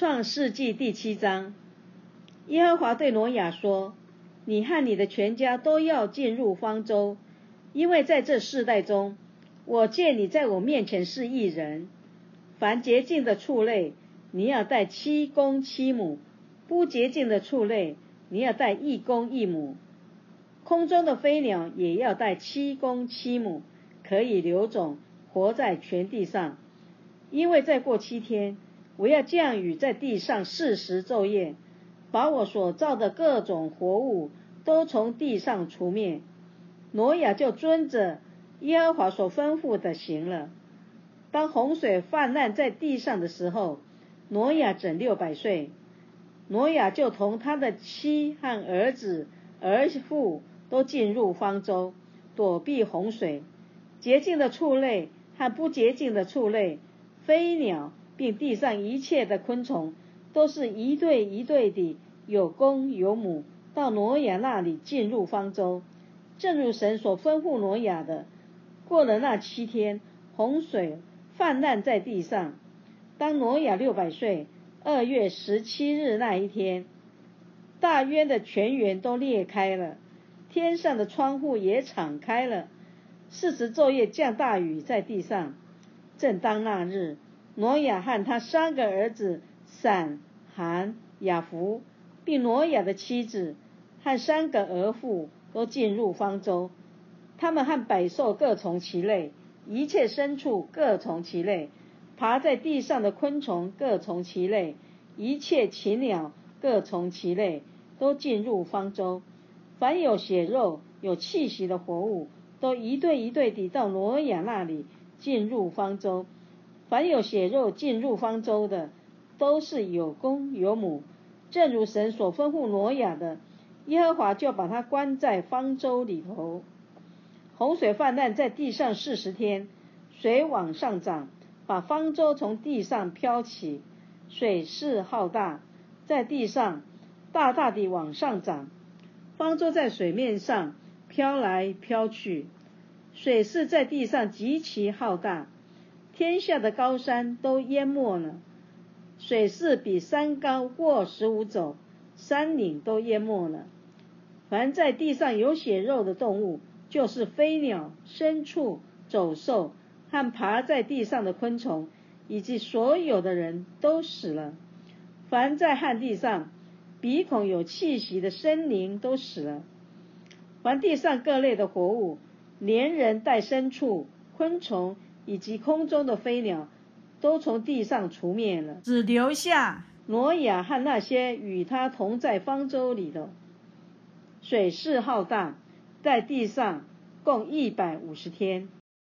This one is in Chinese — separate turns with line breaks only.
创世纪第七章，耶和华对挪亚说：“你和你的全家都要进入方舟，因为在这世代中，我见你在我面前是一人。凡洁净的畜类，你要带七公七母；不洁净的畜类，你要带一公一母。空中的飞鸟也要带七公七母，可以留种，活在全地上。因为再过七天。”我要降雨在地上四时昼夜，把我所造的各种活物都从地上除灭。挪亚就遵着耶和华所吩咐的行了。当洪水泛滥在地上的时候，挪亚整六百岁。挪亚就同他的妻和儿子儿妇都进入方舟，躲避洪水。洁净的畜类和不洁净的畜类，飞鸟。并地上一切的昆虫，都是一对一对的，有公有母，到挪亚那里进入方舟，正如神所吩咐挪亚的。过了那七天，洪水泛滥在地上。当挪亚六百岁，二月十七日那一天，大渊的泉源都裂开了，天上的窗户也敞开了，四十昼夜降大雨在地上。正当那日。挪亚和他三个儿子闪、含、雅弗，并挪亚的妻子和三个儿妇都进入方舟。他们和百兽各从其类，一切牲畜各从其类，爬在地上的昆虫各从其类，一切禽鸟各从其类，都进入方舟。凡有血肉、有气息的活物，都一对一对地到挪亚那里进入方舟。凡有血肉进入方舟的，都是有公有母，正如神所吩咐挪亚的，耶和华就把他关在方舟里头。洪水泛滥在地上四十天，水往上涨，把方舟从地上飘起，水势浩大，在地上大大地往上涨，方舟在水面上飘来飘去，水势在地上极其浩大。天下的高山都淹没了，水势比山高过十五肘，山岭都淹没了。凡在地上有血肉的动物，就是飞鸟、牲畜、走兽和爬在地上的昆虫，以及所有的人都死了。凡在旱地上鼻孔有气息的生灵都死了。凡地上各类的活物，连人带牲畜、昆虫。以及空中的飞鸟，都从地上除灭了，
只留下
挪亚和那些与他同在方舟里的。水势浩大，在地上共一百五十天。